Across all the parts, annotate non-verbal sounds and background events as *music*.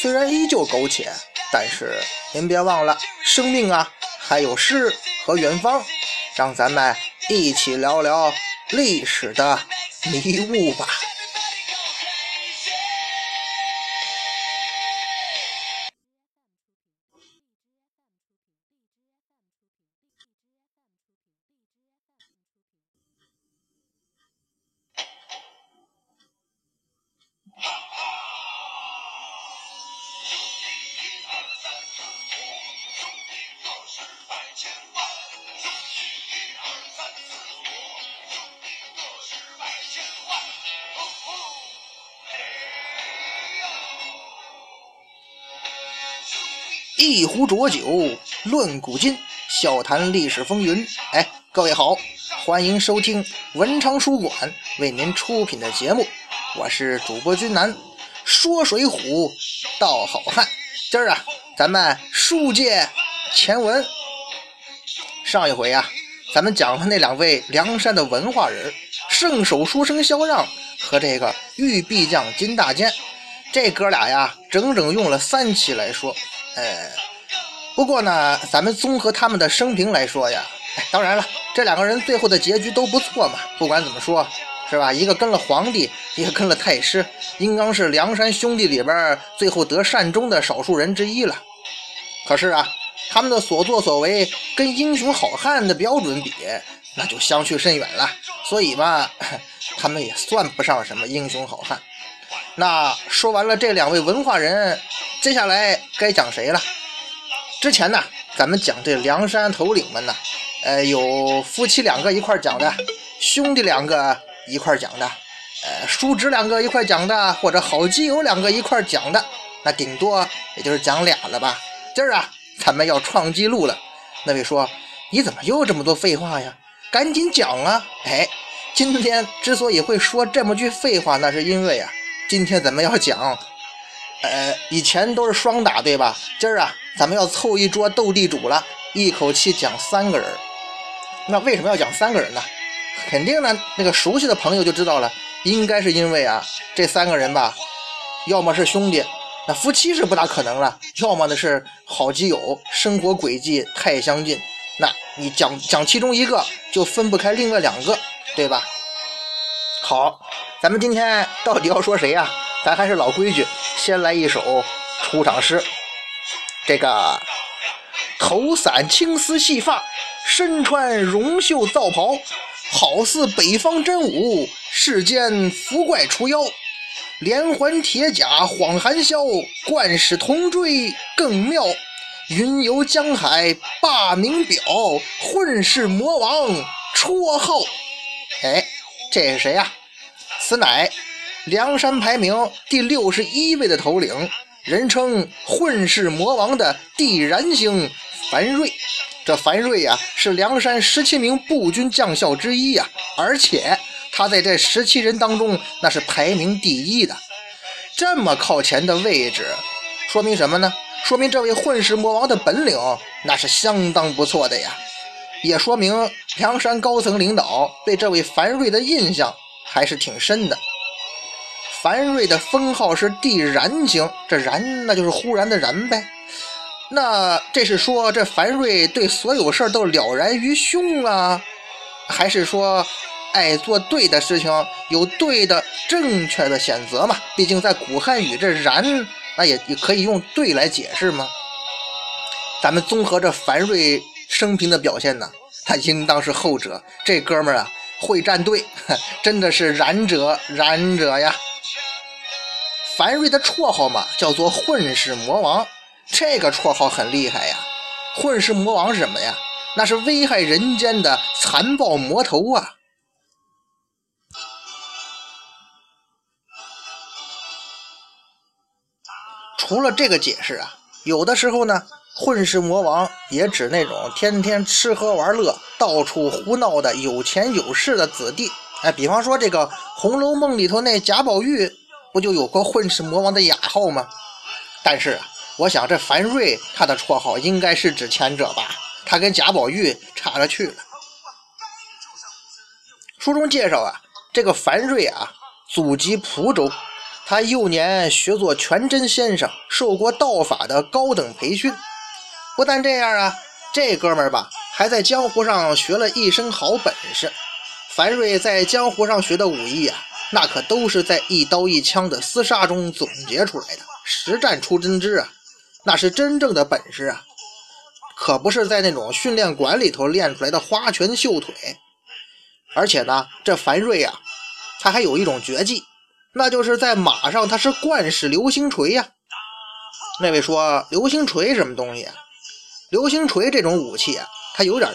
虽然依旧苟且，但是您别忘了，生命啊，还有诗和远方。让咱们一起聊聊历史的迷雾吧。一壶浊酒论古今，笑谈历史风云。哎，各位好，欢迎收听文昌书馆为您出品的节目，我是主播君南，说水浒道好汉。今儿啊，咱们书接前文。上一回啊，咱们讲了那两位梁山的文化人，圣手书生萧让和这个玉臂将金大坚，这哥俩呀，整整用了三期来说。呃，不过呢，咱们综合他们的生平来说呀，当然了，这两个人最后的结局都不错嘛。不管怎么说，是吧？一个跟了皇帝，一个跟了太师，应当是梁山兄弟里边最后得善终的少数人之一了。可是啊，他们的所作所为跟英雄好汉的标准比，那就相去甚远了。所以嘛，*laughs* 他们也算不上什么英雄好汉。那说完了这两位文化人。接下来该讲谁了？之前呢，咱们讲这梁山头领们呢，呃，有夫妻两个一块讲的，兄弟两个一块讲的，呃，叔侄两个一块讲的，或者好基友两个一块讲的，那顶多也就是讲俩了吧。今儿啊，咱们要创纪录了。那位说：“你怎么又这么多废话呀？赶紧讲啊！”哎，今天之所以会说这么句废话，那是因为啊，今天咱们要讲。呃，以前都是双打，对吧？今儿啊，咱们要凑一桌斗地主了，一口气讲三个人。那为什么要讲三个人呢？肯定呢，那个熟悉的朋友就知道了，应该是因为啊，这三个人吧，要么是兄弟，那夫妻是不大可能了；要么呢是好基友，生活轨迹太相近。那你讲讲其中一个，就分不开另外两个，对吧？好，咱们今天到底要说谁呀？咱还是老规矩，先来一首出场诗。这个头散青丝细发，身穿绒袖皂袍，好似北方真武，世间伏怪除妖。连环铁甲晃寒宵，冠使铜锥更妙。云游江海霸名表，混世魔王绰号。哎，这是谁呀？此乃。梁山排名第六十一位的头领，人称混世魔王的地燃星樊瑞。这樊瑞呀，是梁山十七名步军将校之一呀，而且他在这十七人当中，那是排名第一的。这么靠前的位置，说明什么呢？说明这位混世魔王的本领那是相当不错的呀，也说明梁山高层领导对这位樊瑞的印象还是挺深的。樊瑞的封号是地燃星，这燃那就是忽然的燃呗。那这是说这樊瑞对所有事儿都了然于胸啊，还是说爱做对的事情，有对的正确的选择嘛？毕竟在古汉语，这燃那也也可以用对来解释吗？咱们综合这樊瑞生平的表现呢，他应当是后者。这哥们儿啊，会战队，*laughs* 真的是燃者燃者呀。樊瑞的绰号嘛，叫做混世魔王。这个绰号很厉害呀。混世魔王是什么呀？那是危害人间的残暴魔头啊！除了这个解释啊，有的时候呢，混世魔王也指那种天天吃喝玩乐、到处胡闹的有钱有势的子弟。哎，比方说这个《红楼梦》里头那贾宝玉，不就有过混世魔王的雅号吗？但是啊，我想这樊瑞他的绰号应该是指前者吧？他跟贾宝玉差着去了。书中介绍啊，这个樊瑞啊，祖籍蒲州，他幼年学做全真先生，受过道法的高等培训。不但这样啊，这哥们儿吧，还在江湖上学了一身好本事。樊瑞在江湖上学的武艺啊，那可都是在一刀一枪的厮杀中总结出来的，实战出真知啊，那是真正的本事啊，可不是在那种训练馆里头练出来的花拳绣腿。而且呢，这樊瑞啊，他还有一种绝技，那就是在马上他是惯使流星锤呀。那位说流星锤什么东西啊？流星锤这种武器啊，它有点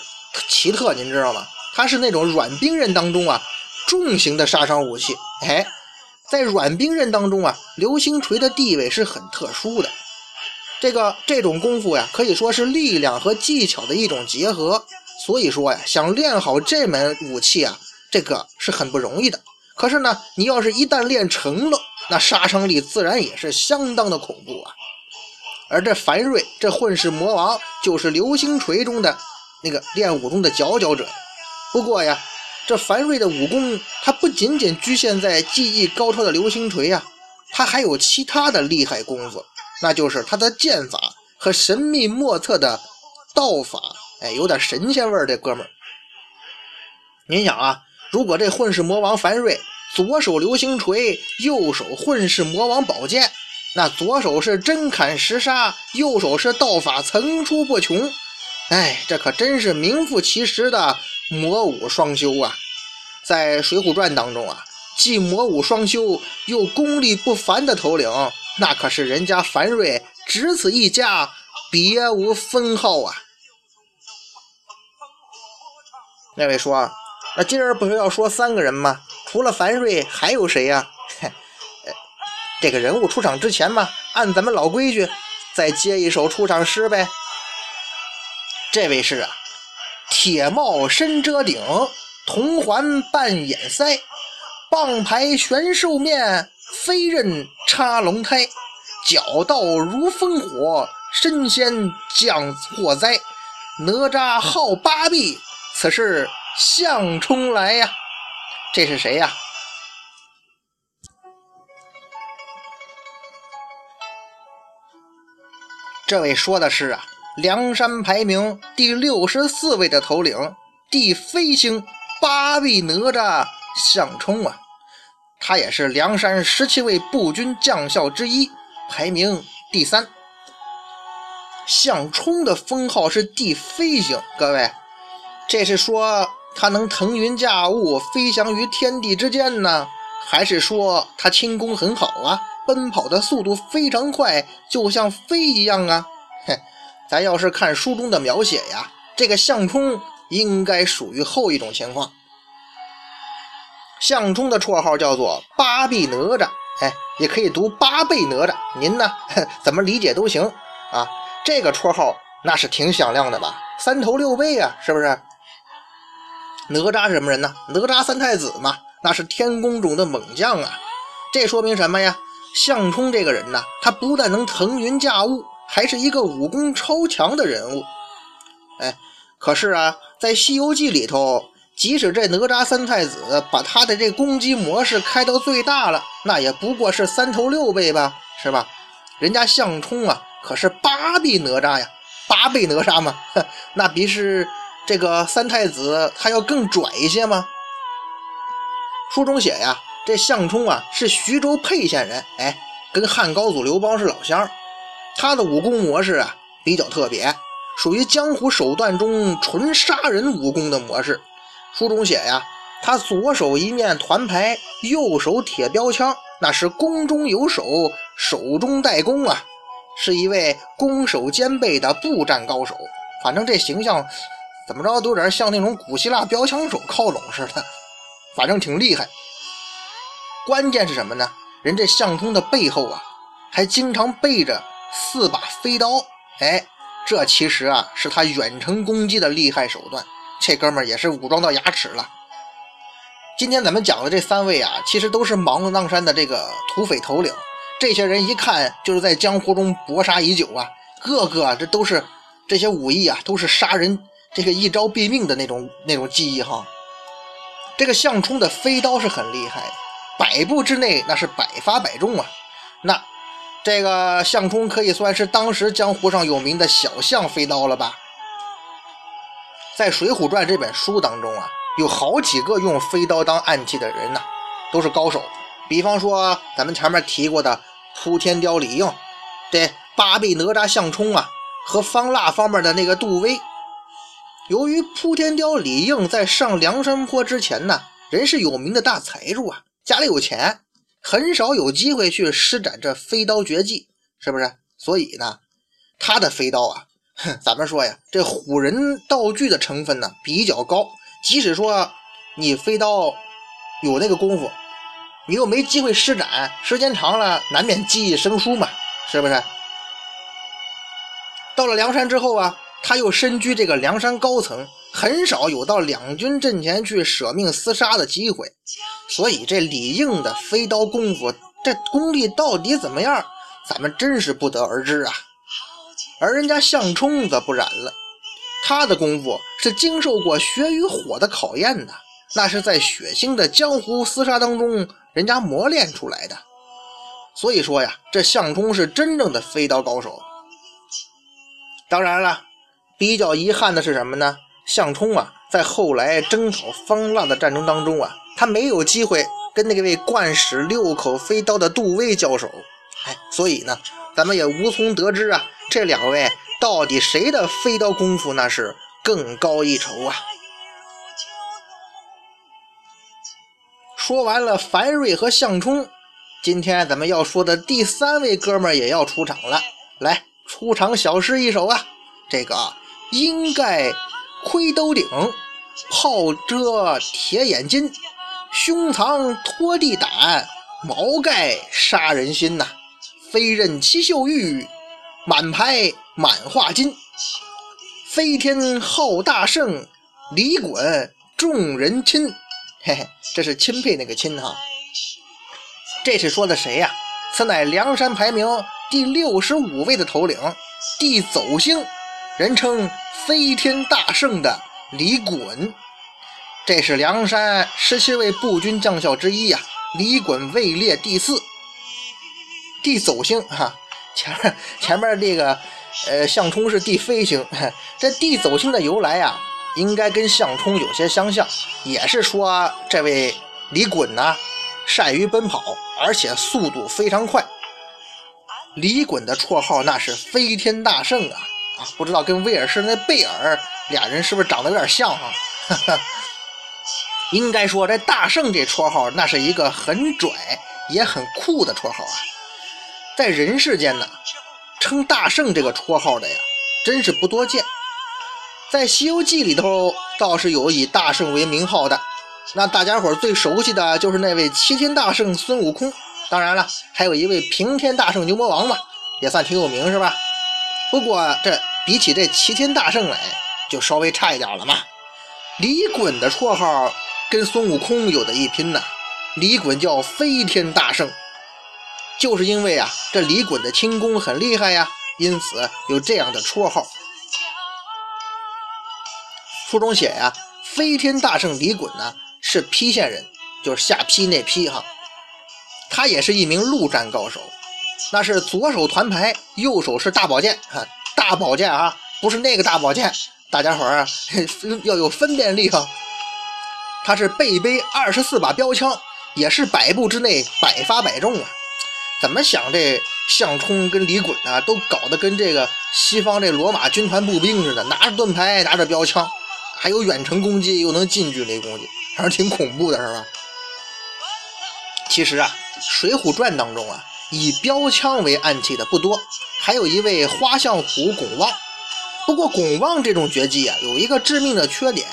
奇特，您知道吗？它是那种软兵刃当中啊重型的杀伤武器。哎，在软兵刃当中啊，流星锤的地位是很特殊的。这个这种功夫呀，可以说是力量和技巧的一种结合。所以说呀，想练好这门武器啊，这个是很不容易的。可是呢，你要是一旦练成了，那杀伤力自然也是相当的恐怖啊。而这樊瑞，这混世魔王，就是流星锤中的那个练武中的佼佼者。不过呀，这樊瑞的武功，他不仅仅局限在技艺高超的流星锤呀，他还有其他的厉害功夫，那就是他的剑法和神秘莫测的道法。哎，有点神仙味儿，这哥们儿。您想啊，如果这混世魔王樊瑞左手流星锤，右手混世魔王宝剑，那左手是真砍实杀，右手是道法层出不穷。哎，这可真是名副其实的。魔武双修啊，在《水浒传》当中啊，既魔武双修又功力不凡的头领，那可是人家樊瑞只此一家，别无分号啊。那位说，那今儿不是要说三个人吗？除了樊瑞，还有谁呀？这个人物出场之前嘛，按咱们老规矩，再接一首出场诗呗。这位是啊。铁帽深遮顶，铜环半掩腮，棒牌悬兽面，飞刃插龙胎，脚道如烽火，身先降祸灾。哪吒号八臂，此事向冲来呀！这是谁呀？这位说的是啊。梁山排名第六十四位的头领，地飞星八臂哪吒项冲啊，他也是梁山十七位步军将校之一，排名第三。项冲的封号是地飞星，各位，这是说他能腾云驾雾，飞翔于天地之间呢，还是说他轻功很好啊，奔跑的速度非常快，就像飞一样啊？嘿。咱要是看书中的描写呀，这个项冲应该属于后一种情况。项冲的绰号叫做八臂哪吒，哎，也可以读八倍哪吒，您呢 *laughs* 怎么理解都行啊。这个绰号那是挺响亮的吧？三头六臂啊，是不是？哪吒是什么人呢？哪吒三太子嘛，那是天宫中的猛将啊。这说明什么呀？项冲这个人呢，他不但能腾云驾雾。还是一个武功超强的人物，哎，可是啊，在《西游记》里头，即使这哪吒三太子把他的这攻击模式开到最大了，那也不过是三头六臂吧，是吧？人家项冲啊，可是八臂哪吒呀，八倍哪吒嘛，那比是这个三太子他要更拽一些吗？书中写呀，这项冲啊是徐州沛县人，哎，跟汉高祖刘邦是老乡。他的武功模式啊比较特别，属于江湖手段中纯杀人武功的模式。书中写呀，他左手一面团牌，右手铁标枪，那是攻中有守，守中带攻啊，是一位攻守兼备的步战高手。反正这形象怎么着都有点像那种古希腊标枪手靠拢似的，反正挺厉害。关键是什么呢？人这项冲的背后啊，还经常背着。四把飞刀，哎，这其实啊是他远程攻击的厉害手段。这哥们儿也是武装到牙齿了。今天咱们讲的这三位啊，其实都是芒砀山的这个土匪头领。这些人一看就是在江湖中搏杀已久啊，个个这都是这些武艺啊，都是杀人这个一招毙命的那种那种技艺哈。这个项冲的飞刀是很厉害，百步之内那是百发百中啊。那这个项冲可以算是当时江湖上有名的小项飞刀了吧？在《水浒传》这本书当中啊，有好几个用飞刀当暗器的人呐，都是高手。比方说咱们前面提过的扑天雕李应，这八臂哪吒项冲啊，和方腊方面的那个杜威。由于扑天雕李应在上梁山坡之前呢，人是有名的大财主啊，家里有钱，很少有机会去施展这飞刀绝技，是不是？所以呢，他的飞刀啊。哼，咱们说呀，这唬人道具的成分呢比较高。即使说你飞刀有那个功夫，你又没机会施展，时间长了难免技艺生疏嘛，是不是？到了梁山之后啊，他又身居这个梁山高层，很少有到两军阵前去舍命厮杀的机会。所以这李应的飞刀功夫，这功力到底怎么样，咱们真是不得而知啊。而人家项冲则不然了，他的功夫是经受过血与火的考验的，那是在血腥的江湖厮杀当中，人家磨练出来的。所以说呀，这项冲是真正的飞刀高手。当然了，比较遗憾的是什么呢？项冲啊，在后来征讨方腊的战争当中啊，他没有机会跟那位惯使六口飞刀的杜威交手，哎，所以呢，咱们也无从得知啊。这两位到底谁的飞刀功夫那是更高一筹啊？说完了樊瑞和项冲，今天咱们要说的第三位哥们儿也要出场了，来出场小诗一首啊！这个应盖盔兜顶，炮遮铁眼金，胸藏拖地胆，毛盖杀人心呐！飞刃七秀玉。满牌满画金，飞天号大圣，李衮众人亲。*laughs* 嘿嘿，这是钦佩那个钦哈。这是说的谁呀？此乃梁山排名第六十五位的头领，地走星，人称飞天大圣的李衮。这是梁山十七位步军将校之一呀。李衮位列第四，地走星哈。前面前面这个，呃，项冲是地飞星，这地走星的由来啊，应该跟项冲有些相像，也是说这位李衮呢，善于奔跑，而且速度非常快。李衮的绰号那是飞天大圣啊啊，不知道跟威尔士那贝尔俩人是不是长得有点像哈？应该说这大圣这绰号那是一个很拽也很酷的绰号啊。在人世间呢，称大圣这个绰号的呀，真是不多见。在《西游记》里头倒是有以大圣为名号的，那大家伙最熟悉的就是那位齐天大圣孙悟空。当然了，还有一位平天大圣牛魔王嘛，也算挺有名是吧？不过这比起这齐天大圣来，就稍微差一点了嘛。李衮的绰号跟孙悟空有的一拼呢，李衮叫飞天大圣。就是因为啊，这李衮的轻功很厉害呀，因此有这样的绰号。书中写呀，飞天大圣李衮呢是邳县人，就是下邳那邳哈。他也是一名陆战高手，那是左手团牌，右手是大宝剑哈，大宝剑啊，不是那个大宝剑，大家伙儿 *laughs* 要有分辨力啊。他是背背二十四把标枪，也是百步之内百发百中啊。怎么想这项冲跟李衮呢，都搞得跟这个西方这罗马军团步兵似的，拿着盾牌，拿着标枪，还有远程攻击，又能近距离攻击，还是挺恐怖的，是吧？其实啊，《水浒传》当中啊，以标枪为暗器的不多，还有一位花象虎巩旺。不过巩旺这种绝技啊，有一个致命的缺点，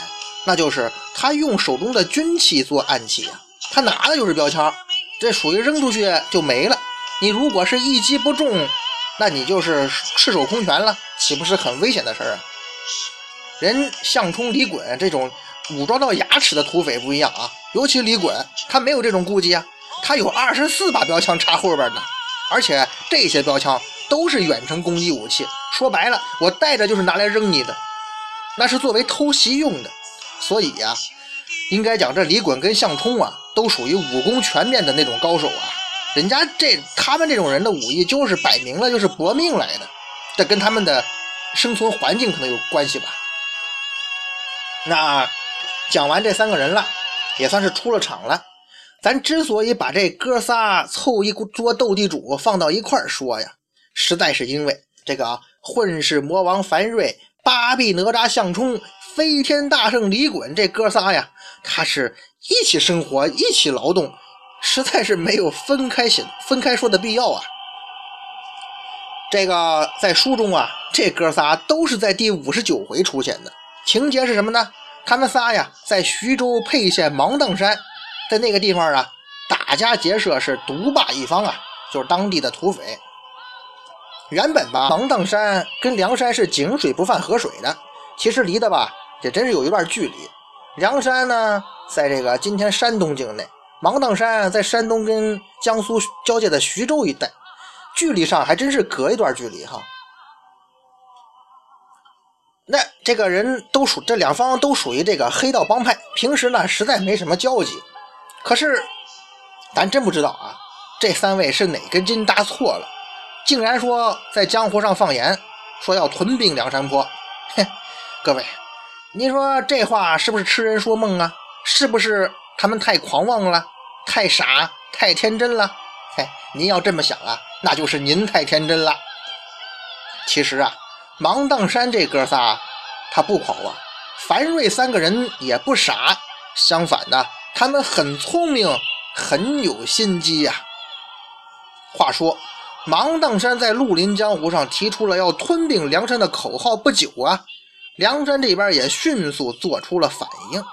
那就是他用手中的军器做暗器啊，他拿的就是标枪，这属于扔出去就没了。你如果是一击不中，那你就是赤手空拳了，岂不是很危险的事儿啊？人项冲、李衮这种武装到牙齿的土匪不一样啊，尤其李衮，他没有这种顾忌啊，他有二十四把标枪插后边呢，而且这些标枪都是远程攻击武器，说白了，我带着就是拿来扔你的，那是作为偷袭用的，所以呀，应该讲这李衮跟项冲啊，都属于武功全面的那种高手啊。人家这他们这种人的武艺就是摆明了就是搏命来的，这跟他们的生存环境可能有关系吧。那讲完这三个人了，也算是出了场了。咱之所以把这哥仨凑一桌斗地主放到一块说呀，实在是因为这个混世魔王樊瑞、八臂哪吒项冲、飞天大圣李衮这哥仨呀，他是一起生活，一起劳动。实在是没有分开写、分开说的必要啊！这个在书中啊，这哥仨都是在第五十九回出现的。情节是什么呢？他们仨呀，在徐州沛县芒砀山，在那个地方啊，打家劫舍是独霸一方啊，就是当地的土匪。原本吧，芒砀山跟梁山是井水不犯河水的，其实离得吧，也真是有一段距离。梁山呢，在这个今天山东境内。芒砀山在山东跟江苏交界的徐州一带，距离上还真是隔一段距离哈。那这个人都属这两方都属于这个黑道帮派，平时呢实在没什么交集。可是咱真不知道啊，这三位是哪根筋搭错了，竟然说在江湖上放言说要屯并梁山泊。哼，各位，您说这话是不是痴人说梦啊？是不是？他们太狂妄了，太傻，太天真了。嘿，您要这么想啊，那就是您太天真了。其实啊，芒砀山这哥仨他不狂妄，樊瑞三个人也不傻，相反的，他们很聪明，很有心机呀。话说，芒砀山在绿林江湖上提出了要吞并梁山的口号不久啊，梁山这边也迅速做出了反应。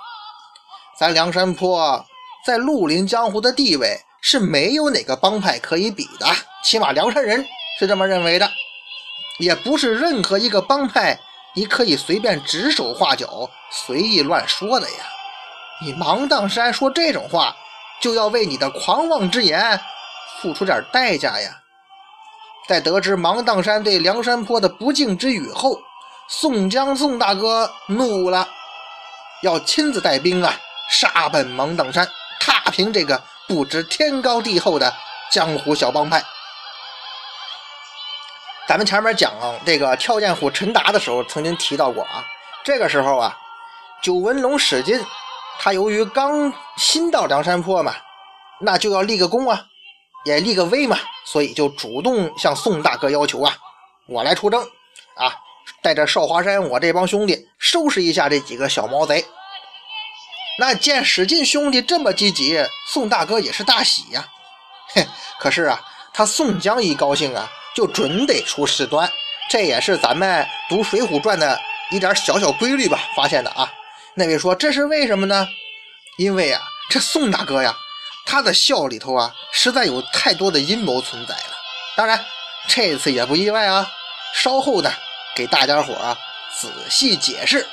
咱梁山泊在绿林江湖的地位是没有哪个帮派可以比的，起码梁山人是这么认为的，也不是任何一个帮派你可以随便指手画脚、随意乱说的呀。你芒砀山说这种话，就要为你的狂妄之言付出点代价呀。在得知芒砀山对梁山泊的不敬之语后，宋江宋大哥怒了，要亲自带兵啊！杀奔芒砀山，踏平这个不知天高地厚的江湖小帮派。咱们前面讲这个跳涧虎陈达的时候，曾经提到过啊。这个时候啊，九纹龙史进，他由于刚新到梁山泊嘛，那就要立个功啊，也立个威嘛，所以就主动向宋大哥要求啊，我来出征啊，带着少华山我这帮兄弟收拾一下这几个小毛贼。那见史进兄弟这么积极，宋大哥也是大喜呀。嘿，*laughs* 可是啊，他宋江一高兴啊，就准得出事端。这也是咱们读《水浒传》的一点小小规律吧，发现的啊。那位说这是为什么呢？因为啊，这宋大哥呀，他的笑里头啊，实在有太多的阴谋存在了。当然，这次也不意外啊。稍后呢，给大家伙啊仔细解释。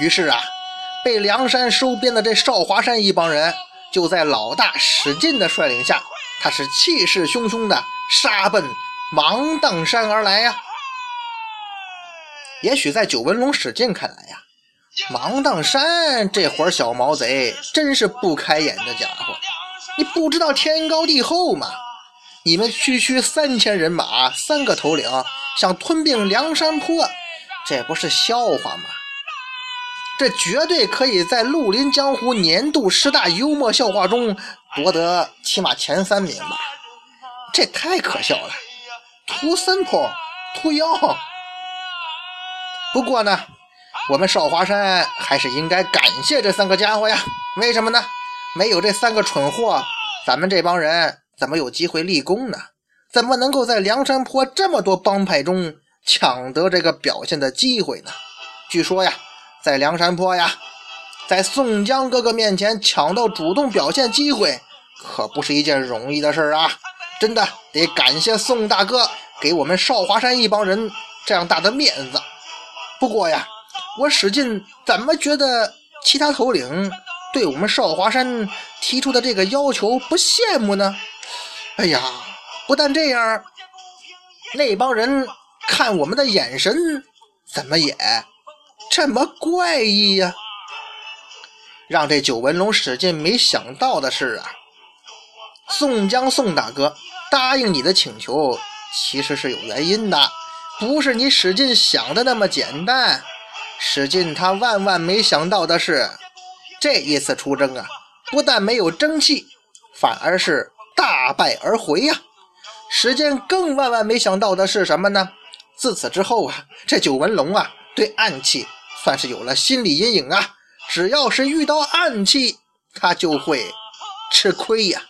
于是啊，被梁山收编的这少华山一帮人，就在老大史进的率领下，他是气势汹汹的杀奔芒砀山而来呀。也许在九纹龙史进看来呀，芒砀山这伙小毛贼真是不开眼的家伙，你不知道天高地厚吗？你们区区三千人马，三个头领，想吞并梁山坡，这不是笑话吗？这绝对可以在绿林江湖年度十大幽默笑话中夺得起码前三名吧！这太可笑了，too simple，too young。不过呢，我们少华山还是应该感谢这三个家伙呀。为什么呢？没有这三个蠢货，咱们这帮人怎么有机会立功呢？怎么能够在梁山泊这么多帮派中抢得这个表现的机会呢？据说呀，在梁山坡呀，在宋江哥哥面前抢到主动表现机会，可不是一件容易的事啊！真的得感谢宋大哥给我们少华山一帮人这样大的面子。不过呀，我史进怎么觉得其他头领对我们少华山提出的这个要求不羡慕呢？哎呀，不但这样，那帮人。看我们的眼神怎么也这么怪异呀？让这九纹龙史进没想到的是啊，宋江宋大哥答应你的请求其实是有原因的，不是你史进想的那么简单。史进他万万没想到的是，这一次出征啊，不但没有争气，反而是大败而回呀。史进更万万没想到的是什么呢？自此之后啊，这九纹龙啊，对暗器算是有了心理阴影啊。只要是遇到暗器，他就会吃亏呀。